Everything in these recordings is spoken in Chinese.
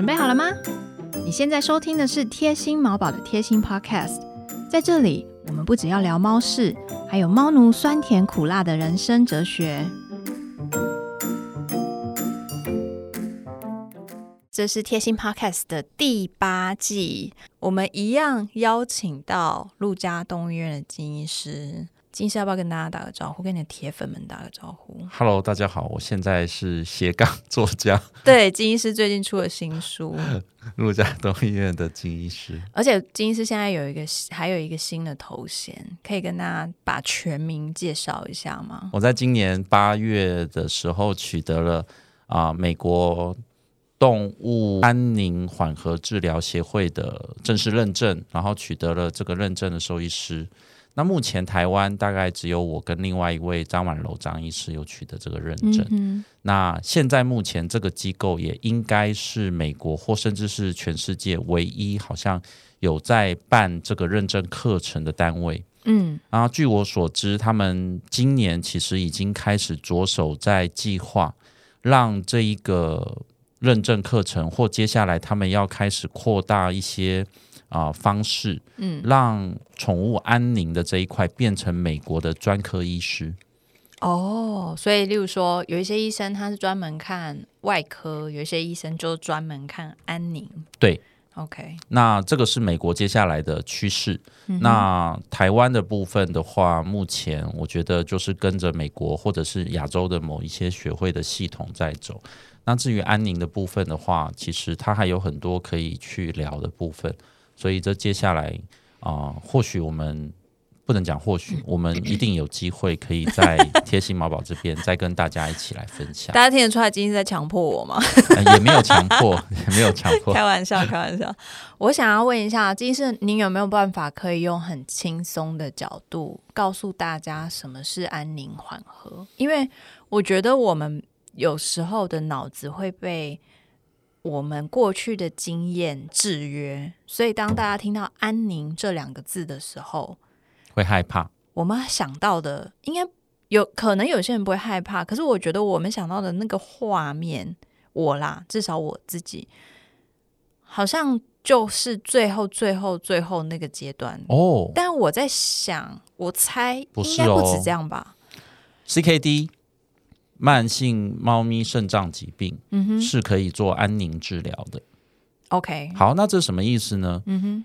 准备好了吗？你现在收听的是贴心毛宝的贴心 Podcast，在这里我们不只要聊猫事，还有猫奴酸甜苦辣的人生哲学。这是贴心 Podcast 的第八季，我们一样邀请到陆家动物医院的金医师。金医师要不要跟大家打个招呼，跟你的铁粉们打个招呼？Hello，大家好，我现在是斜杠作家，对，金医师最近出了新书，陆家东医院的金医师。而且金医师现在有一个还有一个新的头衔，可以跟大家把全名介绍一下吗？我在今年八月的时候取得了啊、美国动物安宁缓和治疗协会的正式认证，然后取得了这个认证的兽医师。那目前台湾大概只有我跟另外一位张婉柔张医师有取得这个认证。嗯那现在目前这个机构也应该是美国或甚至是全世界唯一好像有在办这个认证课程的单位。嗯然后据我所知，他们今年其实已经开始着手在计划，让这一个认证课程或接下来他们要开始扩大一些啊、方式，嗯，让宠物安宁的这一块变成美国的专科医师。哦，所以例如说，有一些医生他是专门看外科，有一些医生就专门看安宁。对，OK，那这个是美国接下来的趋势。嗯那台湾的部分的话，目前我觉得就是跟着美国或者是亚洲的某一些学会的系统在走。那至于安宁的部分的话，其实它还有很多可以去聊的部分。所以这接下来啊、或许我们不能讲，或许 我们一定有机会可以在贴心毛宝这边再跟大家一起来分享。大家听得出来金医师在强迫我吗？呃也没有强迫，也没有强迫。开玩笑，开玩笑。我想要问一下金医师，您有没有办法可以用很轻松的角度告诉大家什么是安宁缓和？因为我觉得我们有时候的脑子会被我们过去的经验制约，所以当大家听到“安宁”这两个字的时候，会害怕。我们想到的应该有可能有些人不会害怕，可是我觉得我们想到的那个画面，我啦，至少我自己，好像就是最后、最后、最后那个阶段。哦但我在想，我猜应该不止哦这样吧？，CKD 慢性猫咪肾脏疾病嗯哼是可以做安宁治疗的。，OK，好，那这什么意思呢？嗯哼，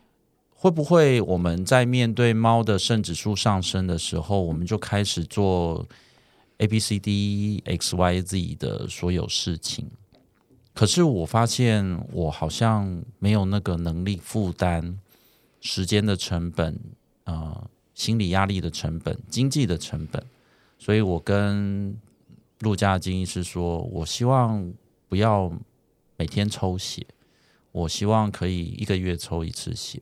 会不会我们在面对猫的肾指数上升的时候，我们就开始做 A B C D X Y Z 的所有事情？可是我发现我好像没有那个能力负担时间的成本、呃心理压力的成本、经济的成本，所以我跟陆家金医师说，我希望不要每天抽血，我希望可以一个月抽一次血。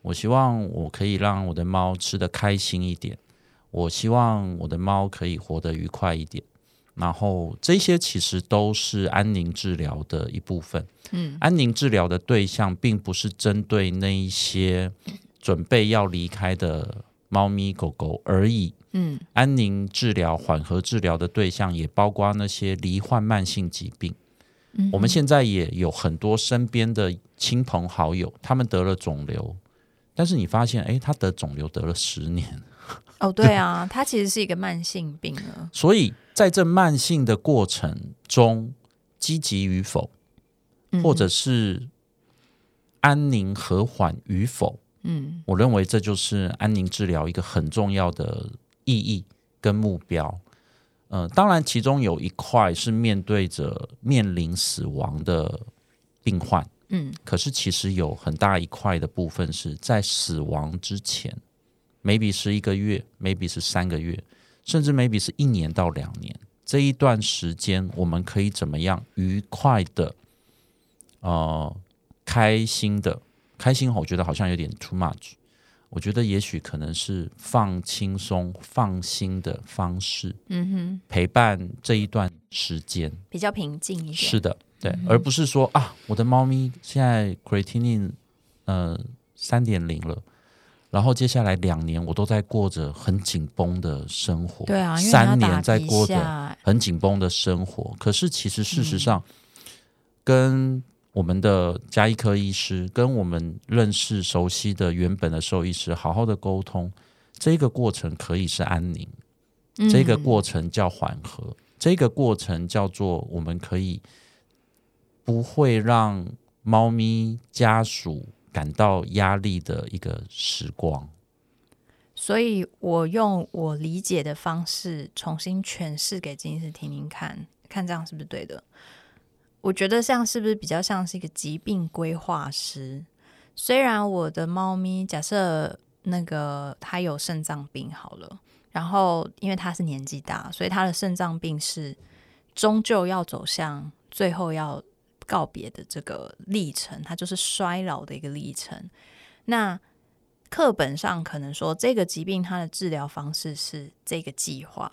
我希望我可以让我的猫吃得开心一点，我希望我的猫可以活得愉快一点。然后这些其实都是安宁治疗的一部分。嗯，安宁治疗的对象并不是针对那一些准备要离开的猫咪狗狗而已。嗯。安宁治疗、缓和治疗的对象也包括那些罹患慢性疾病。嗯我们现在也有很多身边的亲朋好友，他们得了肿瘤，但是你发现，哎，他得肿瘤得了十年，哦，对啊，他其实是一个慢性病了。所以在这慢性的过程中，积极与否，嗯或者是安宁和缓与否，嗯。我认为这就是安宁治疗一个很重要的意义跟目标。呃，当然，其中有一块是面对着面临死亡的病患，嗯可是其实有很大一块的部分是在死亡之前，maybe 是一个月，maybe 是三个月，甚至 maybe 是一年到两年这一段时间，我们可以怎么样愉快的，呃，开心的，开心，我觉得好像有点 too much。我觉得也许可能是放轻松、放心的方式嗯哼，陪伴这一段时间。比较平静一点。是的，对，而不是说啊，我的猫咪现在 creatinine 呃三点零了，然后接下来两年我都在过着很紧绷的生活，对啊，三年在底过着很紧绷的生活。可是其实事实嗯上，跟我们的加医科医师跟我们认识熟悉的原本的兽医师好好的沟通，这个过程可以是安宁，这个过程叫缓和，这个过程叫做我们可以不会让猫咪家属感到压力的一个时光。所以我用我理解的方式重新诠释给金医师听听看，看这样是不是对的？我觉得像是不是比较像是一个疾病规划师？虽然我的猫咪假设那个它有肾脏病好了，然后因为它是年纪大，所以它的肾脏病是终究要走向最后要告别的这个历程，它就是衰老的一个历程。那课本上可能说这个疾病它的治疗方式是这个计划。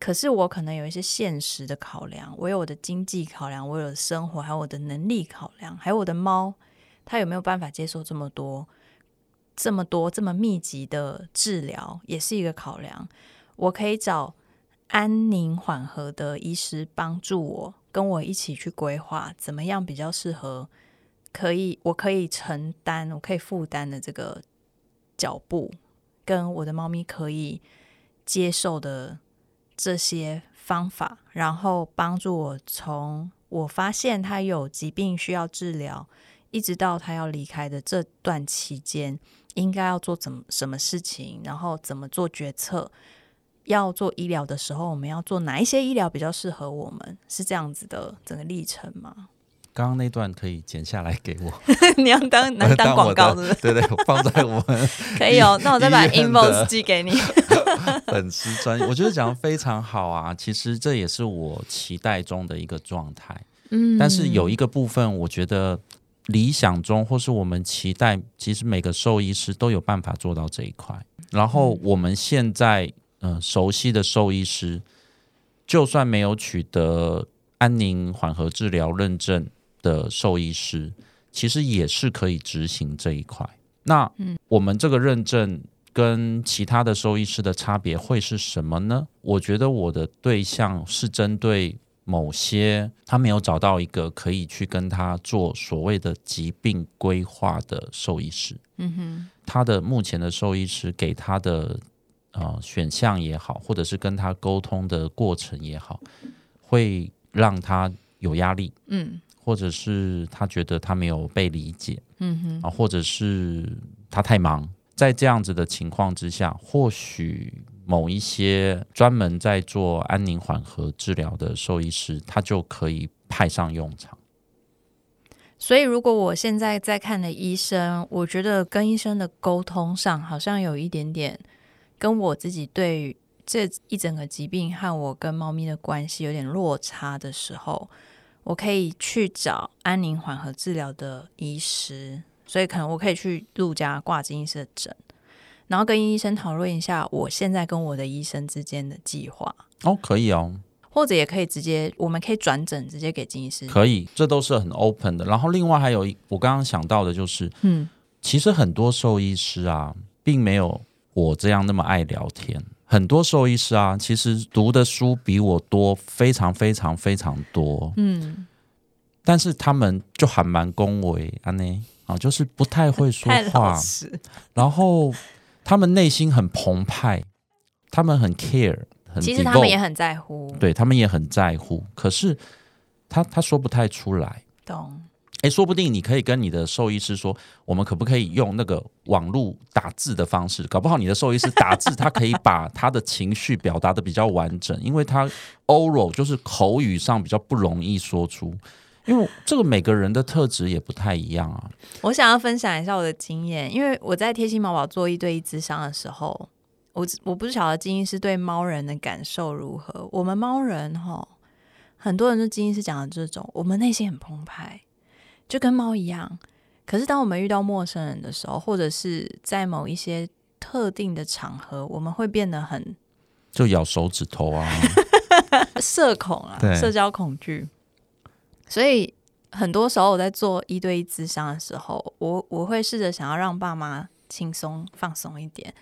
可是我可能有一些现实的考量，我有我的经济考量，我有生活，还有我的能力考量，还有我的猫，它有没有办法接受这么多、这么多、这么密集的治疗，也是一个考量。我可以找安宁缓和的医师帮助我，跟我一起去规划怎么样比较适合，可以我可以承担、我可以负担的这个脚步，跟我的猫咪可以接受的。这些方法，然后帮助我从我发现他有疾病需要治疗，一直到他要离开的这段期间，应该要做怎么什么事情，然后怎么做决策。要做医疗的时候，我们要做哪一些医疗比较适合我们？是这样子的整个历程吗？刚刚那段可以剪下来给我，你要当 能当广告的，对对，放在我们 可以哦。那我再把 invoice 寄给你。粉丝专，我觉得讲的非常好啊。其实这也是我期待中的一个状态。嗯，但是有一个部分，我觉得理想中或是我们期待，其实每个兽医师都有办法做到这一块。然后我们现在嗯熟悉的兽医师，就算没有取得安宁缓和治疗认证。的兽医师其实也是可以执行这一块。那我们这个认证跟其他的兽医师的差别会是什么呢？我觉得我的对象是针对某些他没有找到一个可以去跟他做所谓的疾病规划的兽医师。嗯哼，他的目前的兽医师给他的呃选项也好，或者是跟他沟通的过程也好，会让他有压力。嗯。或者是他觉得他没有被理解，嗯哼，啊，或者是他太忙，在这样子的情况之下，或许某一些专门在做安宁缓和治疗的兽医师，他就可以派上用场。所以，如果我现在在看的医生，我觉得跟医生的沟通上好像有一点点跟我自己对这一整个疾病和我跟猫咪的关系有点落差的时候。我可以去找安宁缓和治疗的医师，所以可能我可以去陆家挂金医师的诊，然后跟医生讨论一下我现在跟我的医生之间的计划。哦，可以哦，或者也可以直接，我们可以转诊直接给金医师。可以，这都是很 open 的。然后另外还有一，我刚刚想到的就是，嗯，其实很多兽医师啊，并没有我这样那么爱聊天。很多兽医师啊，其实读的书比我多，非常非常非常多。嗯，但是他们就还蛮恭维啊，呢啊，就是不太会说话，然后他们内心很澎湃，他们很 care，很其实他们也很在乎，对他们也很在乎，可是他他说不太出来，懂。哎，说不定你可以跟你的兽医师说，我们可不可以用那个网络打字的方式？搞不好你的兽医师打字，他可以把他的情绪表达的比较完整，因为他 oral 就是口语上比较不容易说出。因为这个每个人的特质也不太一样啊。我想要分享一下我的经验，因为我在贴心毛宝做一对一咨商的时候，我我不晓得金医师对猫人的感受如何。我们猫人哈，很多人都金医师讲的这种，我们内心很澎湃。就跟猫一样，可是当我们遇到陌生人的时候，或者是在某一些特定的场合，我们会变得很就咬手指头啊，社恐啊，社交恐惧。所以很多时候我在做一对一咨商的时候，我我会试着想要让爸妈轻松放松一点，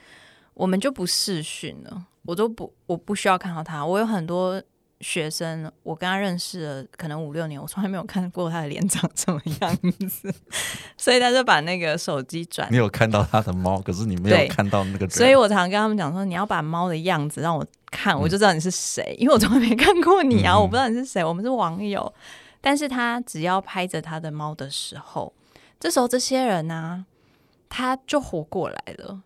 我们就不视讯了，我都不我不需要看到他，我有很多学生，我跟他认识了可能五六年，我从来没有看过他的脸长什么样子，所以他就把那个手机转你。有看到他的猫，可是你没有看到那个，所以我常常跟他们讲说，你要把猫的样子让我看，嗯我就知道你是谁，因为我从来没看过你啊，嗯我不知道你是谁，我们是网友。但是他只要拍着他的猫的时候，这时候这些人呢、他就活过来了。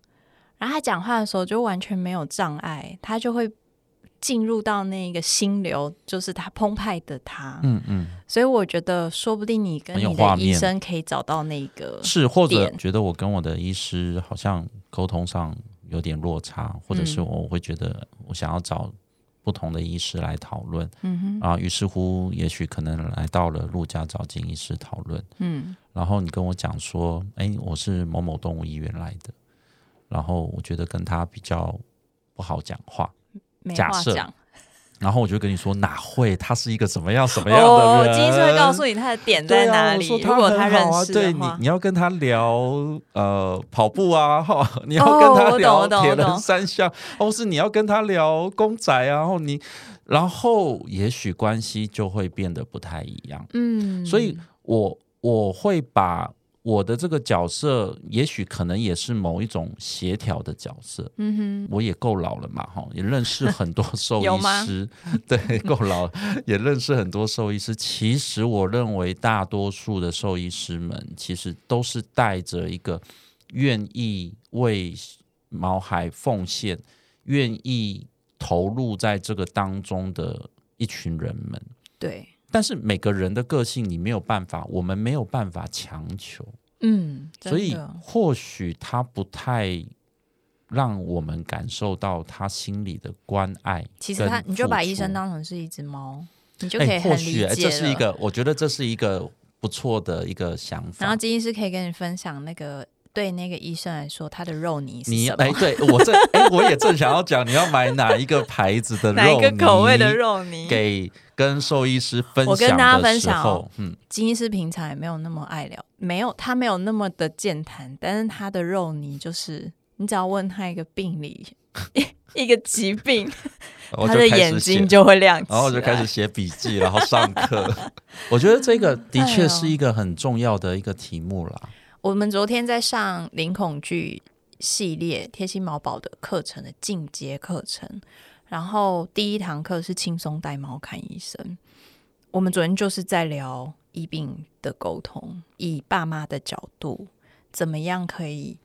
然后他讲话的时候就完全没有障碍，他就会进入到那个心流，就是他澎湃的他。嗯嗯，所以我觉得，说不定你跟你的医生可以找到那个是或者觉得我跟我的医师好像沟通上有点落差，或者是嗯。我会觉得我想要找不同的医师来讨论，嗯哼，啊，于是乎也许可能来到了陆家找金医师讨论，嗯。然后你跟我讲说，哎，我是某某动物医院来的，然后我觉得跟他比较不好讲话，没假设讲。然后我就跟你说哪会，他是一个怎么样什么样的哦，人？金医师会告诉你他的点在哪里。如果他认识的话，对你你要跟他聊呃跑步啊，哈，你要跟他聊 铁人三项，或是你要跟他聊公仔啊，然后你然后也许关系就会变得不太一样。嗯，所以我我会把我的这个角色，也许可能也是某一种协调的角色。嗯我也够老了嘛，哈，也认识很多 兽医有吗师，对，够老，也认识很多兽医师。其实我认为大多数的兽医师们，其实都是带着一个愿意为毛孩奉献、愿意投入在这个当中的一群人们。对，但是每个人的个性你没有办法，我们没有办法强求，嗯，所以或许他不太让我们感受到他心里的关爱。其实他你就把医生当成是一只猫，你就可以哎，或很许、这是一个，我觉得这是一个不错的一个想法。然后金医师可以跟你分享那个对那个医生来说，他的肉泥是什么？你哎，对我正哎，我也正想要讲，你要买哪一个牌子的 肉哪一个口味的泥肉泥？给跟兽医师分享我跟大家分享嗯，金医师平常也没有那么爱聊，没有他没有那么的健谈，但是他的肉泥就是你只要问他一个病理 一个疾病，他的眼睛就会亮起来，然后我就开始写笔记，然后上课。我觉得这个的确是一个很重要的一个题目啦。我们昨天在上零恐惧系列贴心毛宝的课程的进阶课程，然后第一堂课是轻松带猫看医生。我们昨天就是在聊医病的沟通，以爸妈的角度，怎么样可以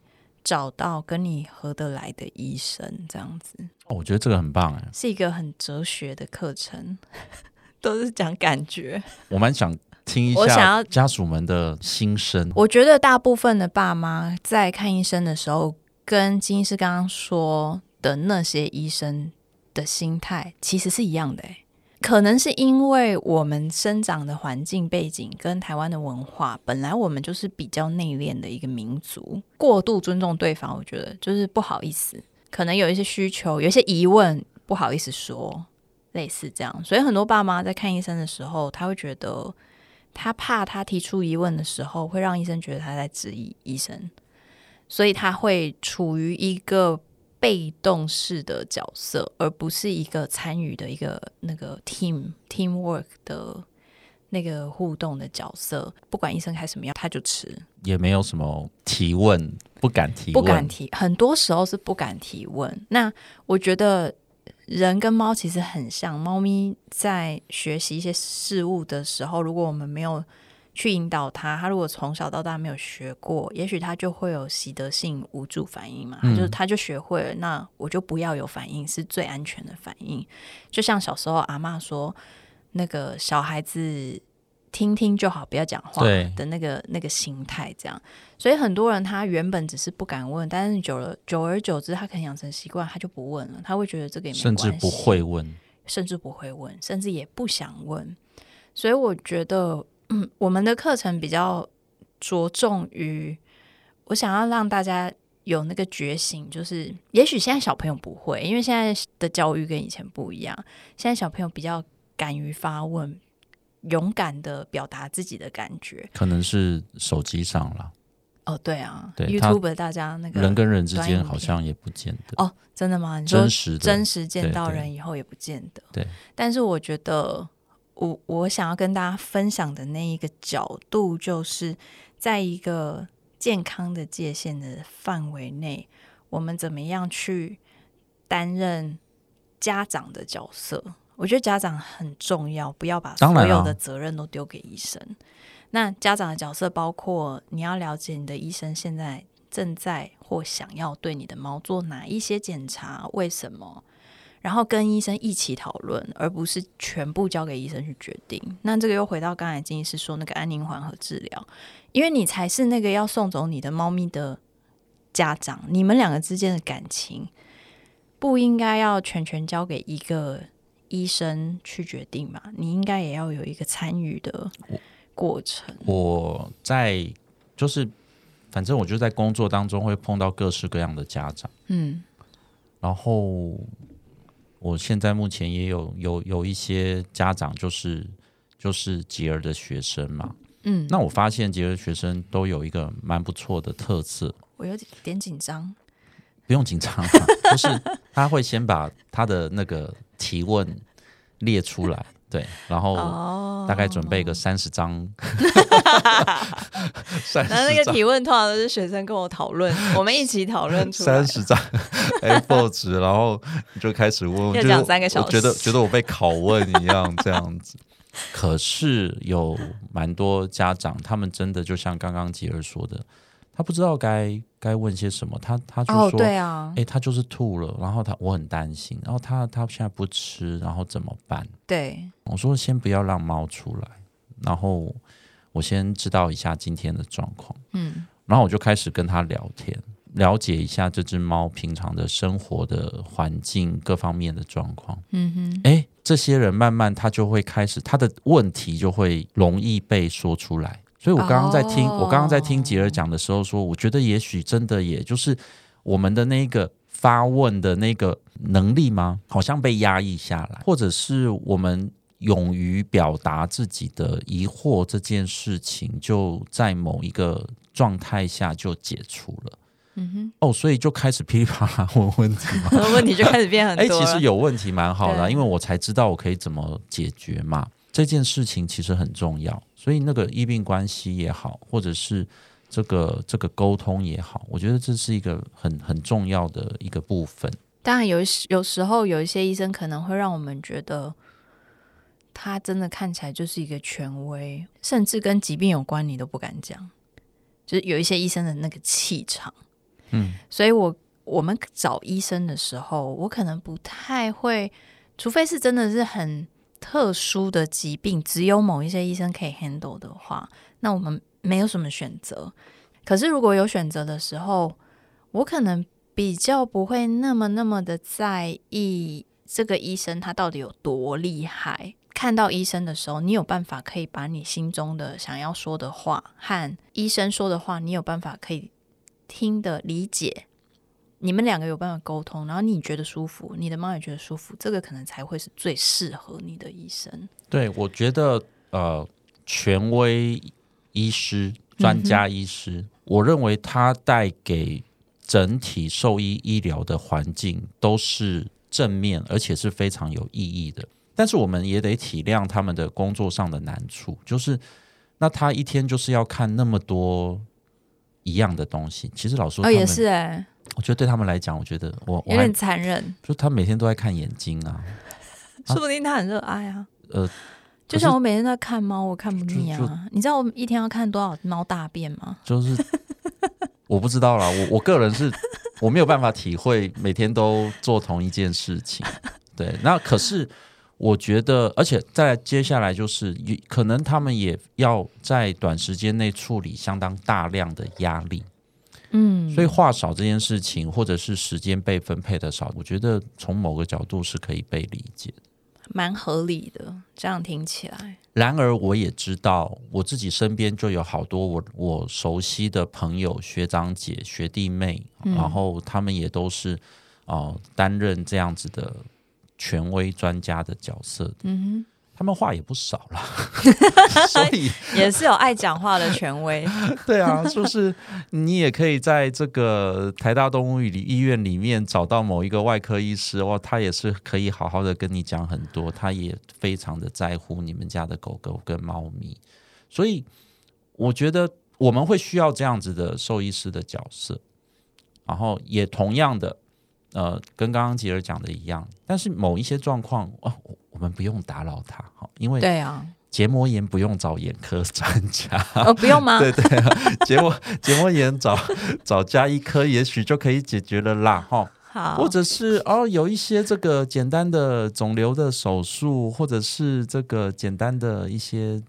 找到跟你合得来的医生，这样子哦我觉得这个很棒哎，是一个很哲学的课程，都是讲感觉。我蛮想听一我想要下家属们的心声。我觉得大部分的爸妈在看医生的时候，跟金医师刚刚说的那些医生的心态其实是一样的、欸。可能是因为我们生长的环境背景跟台湾的文化，本来我们就是比较内敛的一个民族，过度尊重对方，我觉得就是不好意思，可能有一些需求，有一些疑问不好意思说，类似这样。所以很多爸妈在看医生的时候，他会觉得他怕他提出疑问的时候，会让医生觉得他在质疑医生，所以他会处于一个被动式的角色，而不是一个参与的一个那个 team teamwork 的那个互动的角色。不管医生开什么药，他就吃，也没有什么提问，不敢提问，不敢提，很多时候是不敢提问。那我觉得人跟猫其实很像，猫咪在学习一些事物的时候，如果我们没有去引导它，它如果从小到大没有学过，也许它就会有习得性无助反应嘛，它就是它就学会了，那我就不要有反应，是最安全的反应。就像小时候阿妈说，那个小孩子。听听就好，不要讲话的那个那个心态，这样。所以很多人他原本只是不敢问，但是久了久而久之，他可能养成习惯，他就不问了，他会觉得这个也没甚至关系不会问。甚至不会问，甚至也不想问。所以我觉得，嗯，我们的课程比较着重于，我想要让大家有那个觉醒，就是也许现在小朋友不会，因为现在的教育跟以前不一样，现在小朋友比较敢于发问，勇敢的表达自己的感觉。可能是手机上了，哦，对啊对，YouTube 大家那个人跟人之间好像也不见得哦，真的吗？你说真实真实见到人以后也不见得。对，但是我觉得我我想要跟大家分享的那一个角度，就是在一个健康的界限的范围内，我们怎么样去担任家长的角色？我觉得家长很重要，不要把所有的责任都丢给医生。那家长的角色包括你要了解你的医生现在正在或想要对你的猫做哪一些检查，为什么？然后跟医生一起讨论，而不是全部交给医生去决定。那这个又回到刚才金医师说那个安宁缓和治疗，因为你才是那个要送走你的猫咪的家长，你们两个之间的感情不应该要全权交给一个医生去决定嘛？你应该也要有一个参与的过程。我在就是，反正我就在工作当中会碰到各式各样的家长，嗯然后我现在目前也有有有一些家长就是就是杰儿的学生嘛，嗯，那我发现杰儿学生都有一个蛮不错的特色，我有点紧张。不用紧张啊，就是他会先把他的那个提问列出来，对，然后哦大概准备个三十张，三然后那。个提问通常都是学生跟我讨论，我们一起讨论出来三。十张 A4 纸，然后你就开始问，我要讲三个小时我觉得觉得我被拷问一样这样子。可是有蛮多家长，他们真的就像刚刚杰儿说的，他不知道该该问些什么，他他就哦，说，对啊哎、，他就是吐了，然后他我很担心，然后他他现在不吃，然后怎么办？对，我说先不要让猫出来，然后我先知道一下今天的状况。嗯然后我就开始跟他聊天，了解一下这只猫平常的生活的环境各方面的状况。嗯哼，诶，这些人慢慢他就会开始，他的问题就会容易被说出来。所以我刚刚在听，哦我刚刚在听杰儿讲的时候说，我觉得也许真的也就是我们的那个发问的那个能力吗？好像被压抑下来，或者是我们勇于表达自己的疑惑这件事情，就在某一个状态下就解除了。嗯哼哦，所以就开始噼里啪啦问问题嘛。问题就开始变很哎、多了。其实有问题蛮好的啊、因为我才知道我可以怎么解决嘛。这件事情其实很重要，所以那个医病关系也好，或者是这个这个沟通也好，我觉得这是一个很很重要的一个部分。当然有一有时候有一些医生可能会让我们觉得，他真的看起来就是一个权威，甚至跟疾病有关你都不敢讲，就是有一些医生的那个气场。嗯，所以我我们找医生的时候，我可能不太会，除非是真的是很特殊的疾病，只有某一些医生可以 handle 的话，那我们没有什么选择。可是如果有选择的时候，我可能比较不会那么那么的在意这个医生他到底有多厉害。看到医生的时候，你有办法可以把你心中的想要说的话和医生说的话，你有办法可以听的理解，你们两个有办法沟通，然后你觉得舒服，你的猫也觉得舒服，这个可能才会是最适合你的医生。对，我觉得呃，权威医师、专家医师，我认为他带给整体兽医医疗的环境都是正面，而且是非常有意义的。但是我们也得体谅他们的工作上的难处，就是那他一天就是要看那么多一样的东西。其实老师说，哦，也是哎、我觉得对他们来讲，我觉得我我有点残忍，就他每天都在看眼睛啊，说不定他很热爱啊。呃，就像我每天在看猫，我看不腻啊。你知道我一天要看多少猫大便吗？就是我不知道啦，我我个人是我没有办法体会每天都做同一件事情。对，那可是我觉得，而且在接下来就是，也可能他们也要在短时间内处理相当大量的压力，嗯，所以话少这件事情，或者是时间被分配的少，我觉得从某个角度是可以被理解的。蛮合理的。这样听起来，然而，我也知道我自己身边就有好多我我熟悉的朋友、学长姐、学弟妹，嗯然后他们也都是哦、呃担任这样子的权威专家的角色。嗯他们话也不少了，所以也是有爱讲话的权威。对啊，就是你也可以在这个台大动物里医院里面找到某一个外科医师哇，他也是可以好好的跟你讲很多，他也非常的在乎你们家的狗狗跟猫咪，所以我觉得我们会需要这样子的兽医师的角色，然后也同样的。呃，跟刚刚杰儿讲的一样，但是某一些状况哦，我们不用打扰他，好，因为对啊，结膜炎不用找眼科专家，哦，不用吗？对对，结膜结膜炎找找加医科，也许就可以解决了啦，哈。好，或者是哦，有一些这个简单的肿瘤的手术，或者是这个简单的一些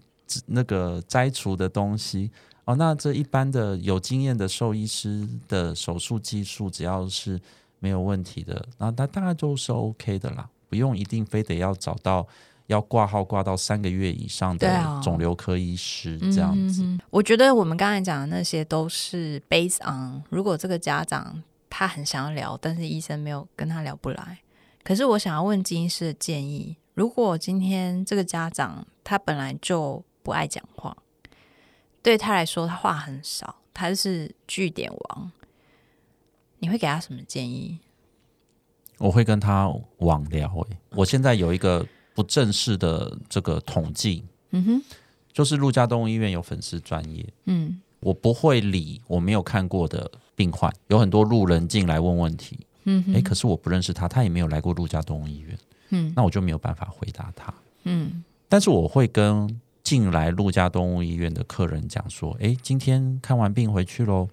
那个摘除的东西，哦，那这一般的有经验的兽医师的手术技术，只要是。没有问题的，那那大概就是 OK 的啦，不用一定非得要找到要挂号挂到三个月以上的肿瘤科医师这样子。我觉得我们刚才讲的那些都是 based on，如果这个家长他很想要聊，但是医生没有跟他聊不来。可是我想要问金医师的建议，如果今天这个家长他本来就不爱讲话，对他来说他话很少，他是据点王。你会给他什么建议？我会跟他网聊。哎，我现在有一个不正式的这个统计，嗯哼，就是陆家动物医院有粉丝专业，嗯，我不会理我没有看过的病患，有很多路人进来问问题，嗯，哎，可是我不认识他，他也没有来过陆家动物医院，嗯，那我就没有办法回答他，嗯，但是我会跟进来陆家动物医院的客人讲说，哎，今天看完病回去喽。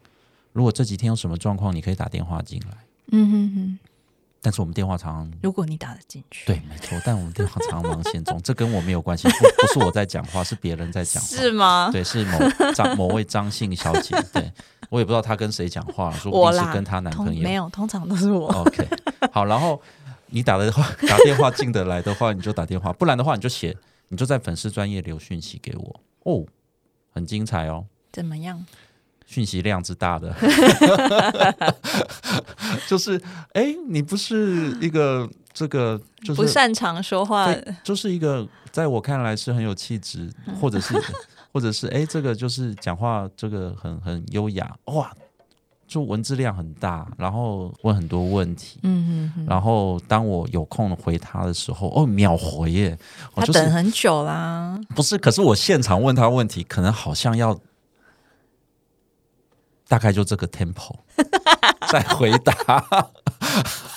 如果这几天有什么状况，你可以打电话进来。嗯哼哼。但是我们电话常常如果你打得进去，对，没错。但我们电话常忙线中，这跟我没有关系，不不是我在讲话，是别人在讲话，是吗？对，是某张某位张姓小姐。对我也不知道她跟谁讲话，说不定是跟她男朋友。没有，通常都是我。OK，好。然后你打的话，打电话进得来的话，你就打电话；不然的话，你就写，你就在粉丝专业留讯息给我。哦，很精彩哦。怎么样？讯息量之大的，就是哎，你不是一个这个就是不擅长说话，就是一个在我看来是很有气质，或者是 或者是哎，这个就是讲话这个很很优雅。哇，就文字量很大，然后问很多问题，嗯嗯，然后当我有空回他的时候，哦，秒回耶，他等很久啦，不是，可是我现场问他问题，可能好像要。大概就这个 tempo 在回答，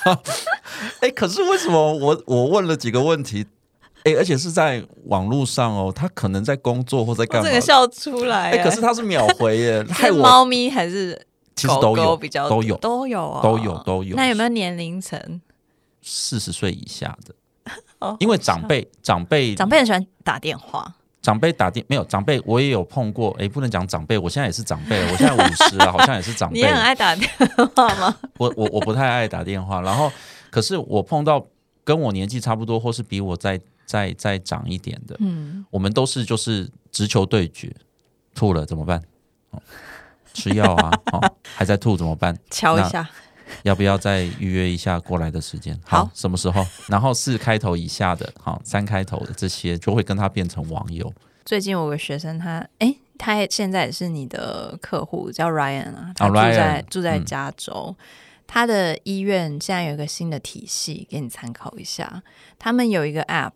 哎，可是为什么我我问了几个问题，哎，而且是在网络上哦，他可能在工作或在干嘛？这个笑出来，哎，可是他是秒回耶，是猫咪还是其实都有比较都有都有都有都有。那有没有年龄层？四十岁以下的，哦，因为长辈长辈长辈很喜欢打电话。长辈打电没有长辈，我也有碰过。哎，不能讲长辈，我现在也是长辈，我现在五十了，好像也是长辈。你很爱打电话吗？我我我不太爱打电话。然后，可是我碰到跟我年纪差不多，或是比我再再再长一点的，嗯，我们都是就是直球对决，吐了怎么办？吃药啊，哦，还在吐怎么办？敲一下。要不要再预约一下过来的时间？好，什么时候？然后四开头以下的，好，三开头的这些就会跟他变成网友。最近有个学生，他哎，他现在也是你的客户，叫 Ryan 啊，他住在住在加州。他的医院现在有一个新的体系，给你参考一下。他们有一个 App，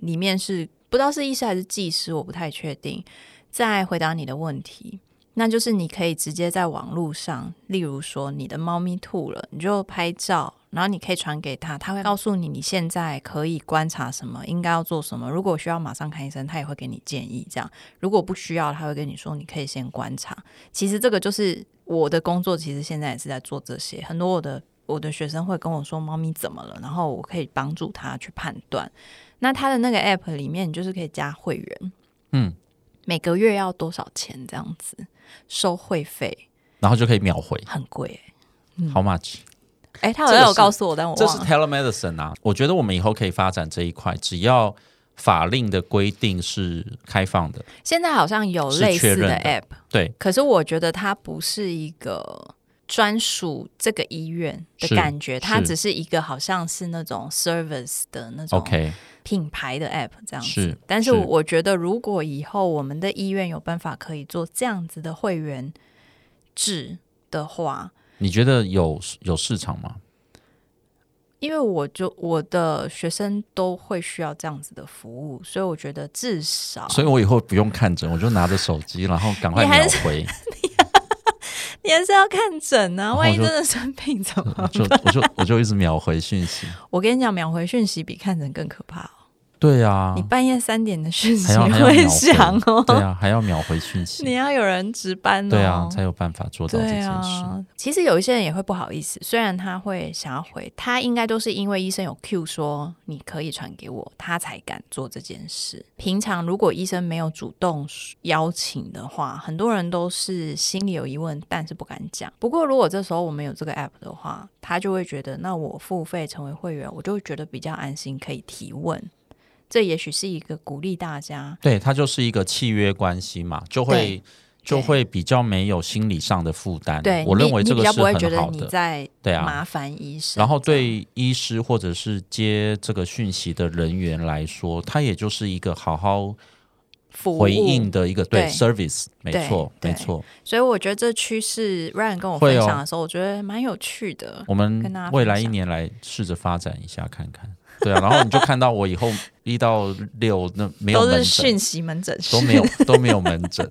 里面是不知道是医师还是技师，我不太确定，在回答你的问题。那就是你可以直接在网络上，例如说你的猫咪吐了，你就拍照，然后你可以传给他，他会告诉你你现在可以观察什么，应该要做什么。如果需要马上看医生，他也会给你建议。这样，如果不需要，他会跟你说你可以先观察。其实这个就是我的工作，其实现在也是在做这些。很多我的我的学生会跟我说猫咪怎么了，然后我可以帮助他去判断。那他的那个 app 里面，你就是可以加会员，嗯。每个月要多少钱？这样子收会费，然后就可以秒回，很贵。How much？哎，他好像有告诉我，但我这是 telemedicine 啊。我觉得我们以后可以发展这一块，只要法令的规定是开放的。现在好像有类似的 app，对。可是我觉得它不是一个专属这个医院的感觉，它只是一个好像是那种 service 的那种。OK。品牌的 App 这样子。是但是是我觉得，如果以后我们的医院有办法可以做这样子的会员制的话，你觉得有有市场吗？因为我就我的学生都会需要这样子的服务，所以我觉得至少所以我以后不用看诊，我就拿着手机，然后赶快秒回，你还是要看诊啊，万一真的生病怎么办？就我就我就一直秒回讯息。我跟你讲，秒回讯息比看诊更可怕哦。对啊你，半夜三点的讯息会秒响哦，对啊，还要秒回讯息。你要有人值班哦。对啊，才有办法做到这件事。啊，其实有一些人也会不好意思，虽然他会想要回，他应该都是因为医生有 Q 说你可以传给我，他才敢做这件事。平常如果医生没有主动邀请的话，很多人都是心里有疑问，但是不敢讲。不过如果这时候我们有这个 app 的话，他就会觉得，那我付费成为会员，我就会觉得比较安心，可以提问。这也许是一个鼓励大家对，它就是一个契约关系嘛，就会就会比较没有心理上的负担。对，我认为这个是不会觉得很好的。你在对啊，麻烦医生，然后对医师或者是接这个讯息的人员来说，他也就是一个好好回应的一个对对 service，没错，没错。所以我觉得这趋势，Ryan 跟我分享的时候，我觉得蛮有趣的。我们未来一年来试着发展一下看看。对啊，然后你就看到我以后一到六那没有都是讯息门诊室，都没有都没有门诊，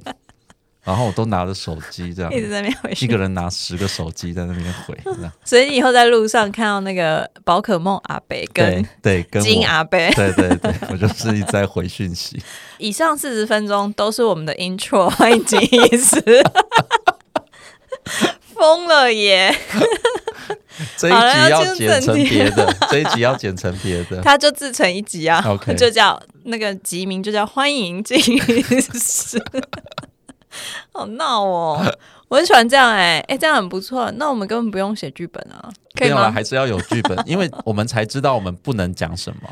然后我都拿着手机这样，一直在那边回一个人拿十个手机在那边回，这样所以你以后在路上看到那个宝可梦阿贝跟对对跟金阿贝，对对对，我就是一直在回讯息。以上四十分钟都是我们的 intro，欢迎金医师。疯了耶！这一集要剪成别的，这一集要剪成别的。他就自成一集啊 OK 就叫那个集名就叫欢迎金医师，好闹哦！我很喜欢这样哎、哎、这样很不错。那我们根本不用写剧本啊，可以吗？还是要有剧本，因为我们才知道我们不能讲什么。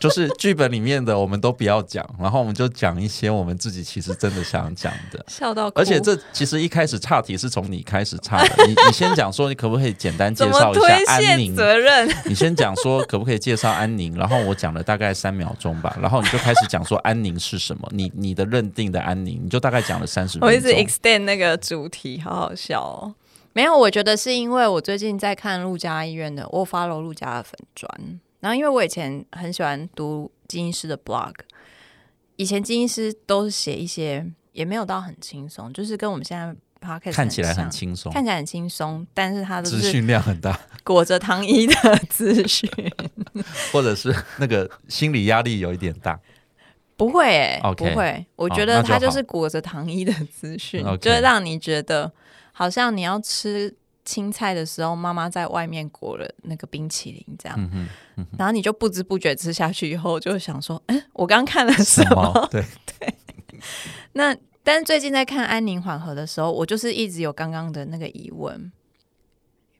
就是剧本里面的我们都不要讲，然后我们就讲一些我们自己其实真的想讲的。笑到，而且这其实一开始岔题是从你开始岔的，你你先讲说你可不可以简单介绍一下安宁？责任？你先讲说可不可以介绍安宁，然后我讲了大概三秒钟吧，然后你就开始讲说安宁是什么，你你的认定的安宁，你就大概讲了三十分我一直。extend 那个主题，好好笑哦。没有，我觉得是因为我最近在看陆家医院的，我 follow 陆家的粉砖，然后因为我以前很喜欢读金医师的 blog，以前金医师都是写一些也没有到很轻松，就是跟我们现在 podcast 看起来很轻松，看起来很轻松，但是他的资讯量很大，裹着糖衣的资讯，或者是那个心理压力有一点大。不会不会，我哦觉得他就好。它就是裹着糖衣的资讯就会让你觉得好像你要吃青菜的时候，妈妈在外面裹了那个冰淇淋这样，然后你就不知不觉吃下去以后，就想说，哎、我刚看了什什么？对？对，那但是最近在看安宁缓和的时候，我就是一直有刚刚的那个疑问，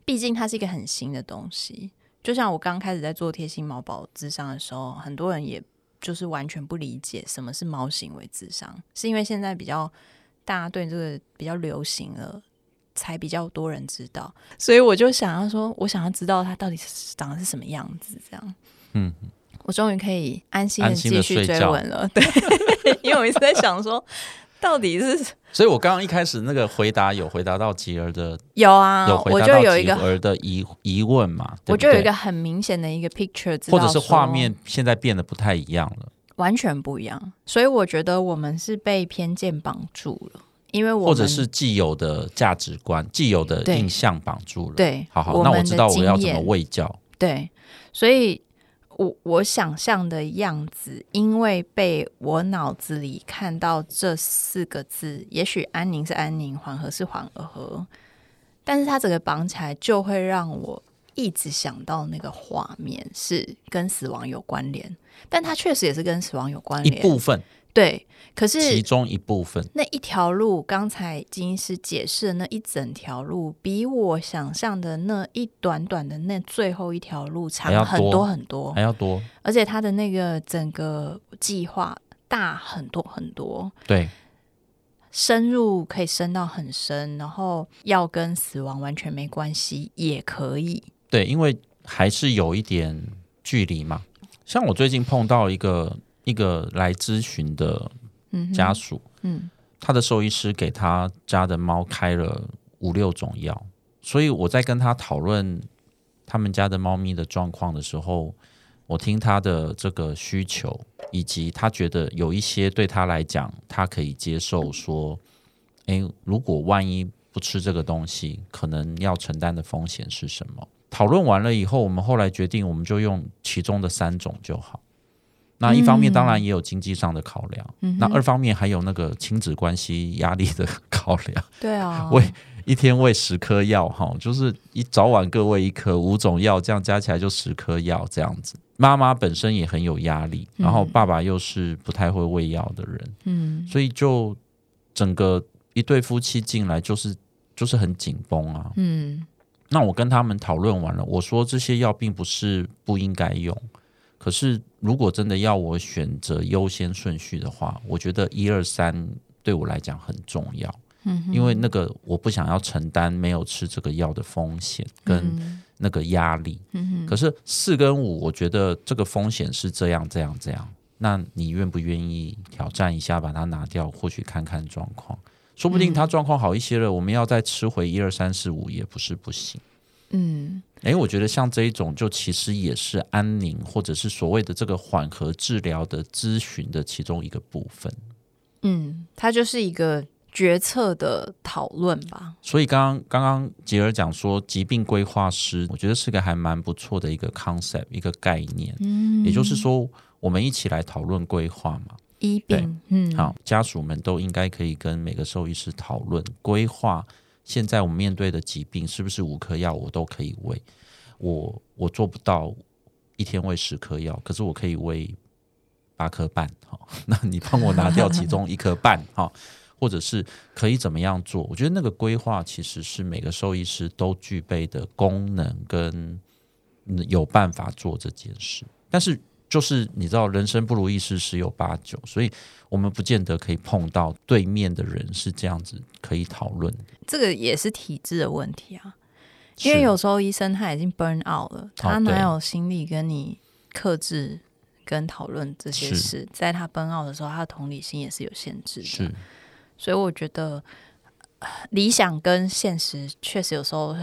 毕竟它是一个很新的东西。就像我刚开始在做贴心毛宝智商的时候，很多人也就是完全不理解什么是猫行为智商，是因为现在比较大家对这个比较流行了，才比较多人知道。所以我就想要说，我想要知道他到底是长得是什么样子，这样。嗯，我终于可以安心的继续追问了，对，因为我一直在想说，到底是 所以我刚刚一开始那个回答有回答到吉儿的，有啊，有回我答到吉就有一个，儿的疑疑问嘛？对对我就有一个很明显的一个 picture，或者是画面现在变得不太一样了，完全不一样，所以我觉得我们是被偏见绑住了，因为我或者是既有的价值观、既有的印象绑住了。，对，好好，那我知道我要怎么喂教。对，所以我我想象的样子，因为被我脑子里看到这四个字，也许安宁是安宁，缓和是缓和，但是它整个绑起来，就会让我一直想到那个画面是跟死亡有关联，但它确实也是跟死亡有关联一联，部分，对，可是。其中一部分，那一条路，刚才金医师解释的那一整条路，比我想象的那一短短的那最后一条路长很多多很多还，要多。而且他的那个整个计划大很多很多，对，深入可以深到很深，然后要跟死亡完全没关系也可以。对，因为还是有一点距离嘛。像我最近碰到一个一个来咨询的家属，嗯，他的兽医师给他家的猫开了五六种药，所以我在跟他讨论他们家的猫咪的状况的时候，我听他的这个需求，以及他觉得有一些对他来讲他可以接受，说，诶，如果万一不吃这个东西，可能要承担的风险是什么？讨论完了以后，我们后来决定，我们就用其中的三种就好。那一方面当然也有经济上的考量，那二方面还有那个亲子关系压力的考量。对啊，喂一天喂十颗药哈，就是一早晚各喂一颗，五种药这样加起来就十颗药这样子。妈妈本身也很有压力，然后爸爸又是不太会喂药的人，嗯，所以就整个一对夫妻进来就是就是很紧绷啊，嗯。那我跟他们讨论完了，我说这些药并不是不应该用，可是如果真的要我选择优先顺序的话，我觉得一二三对我来讲很重要，嗯，因为那个我不想要承担没有吃这个药的风险跟那个压力，嗯可是四跟五，我觉得这个风险是这样这样这样，那你愿不愿意挑战一下把它拿掉，或许看看状况？说不定他状况好一些了，我们要再吃回一二三四五也不是不行。嗯，哎，我觉得像这一种，就其实也是安宁或者是所谓的这个缓和治疗的咨询的其中一个部分。嗯，它就是一个决策的讨论吧。所以刚刚刚刚杰尔讲说，疾病规划师，我觉得是个还蛮不错的一个 concept 一个概念。嗯，也就是说，我们一起来讨论规划嘛。医病，嗯，好，家属们都应该可以跟每个兽医师讨论规划。现在我们面对的疾病是不是五颗药我都可以喂？我我做不到一天喂十颗药，可是我可以喂八颗半。哈，那你帮我拿掉其中一颗半，哈，或者是可以怎么样做？我觉得那个规划其实是每个兽医师都具备的功能，跟有办法做这件事，但是。就是你知道，人生不如意事十有八九，所以我们不见得可以碰到对面的人是这样子可以讨论。这个也是体质的问题啊，因为有时候医生他已经 burn out 了，他哪有心力跟你克制跟讨论这些事？在他 burn out 的时候，他的同理心也是有限制的。所以我觉得理想跟现实确实有时候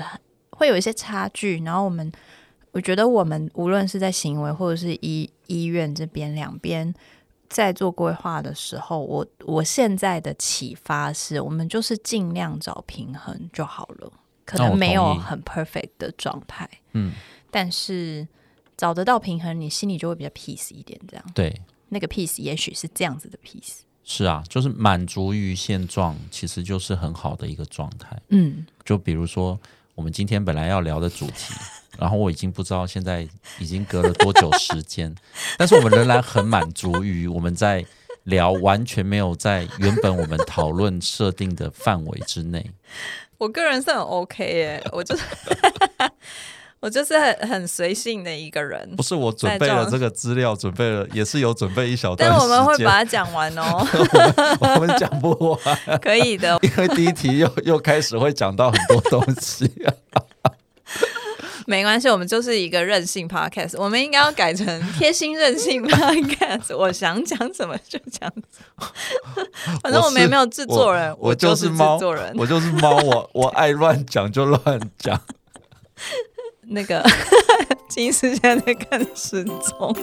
会有一些差距，然后我们。我觉得我们无论是在行为或者是医医院这边两边在做规划的时候，我我现在的启发是我们就是尽量找平衡就好了，可能没有很 perfect 的状态，嗯，但是找得到平衡，你心里就会比较 peace 一点，这样。对，那个 peace 也许是这样子的 peace，是啊，就是满足于现状，其实就是很好的一个状态，嗯，就比如说我们今天本来要聊的主题。然后我已经不知道现在已经隔了多久时间，但是我们仍然很满足于我们在聊，完全没有在原本我们讨论设定的范围之内。我个人是很 OK 耶，我就是 我就是很很随性的一个人。不是我准备了这个资料，准备了也是有准备一小段，但我们会把它讲完哦。我们讲不完，可以的，因为第一题又又开始会讲到很多东西。没关系，我们就是一个任性 podcast，我们应该要改成贴心任性 podcast。我想讲什么就讲什么，反正我们也没有制作人，我就是制作人，我就是猫，我我爱乱讲就乱讲。那个金丝现在在看时钟。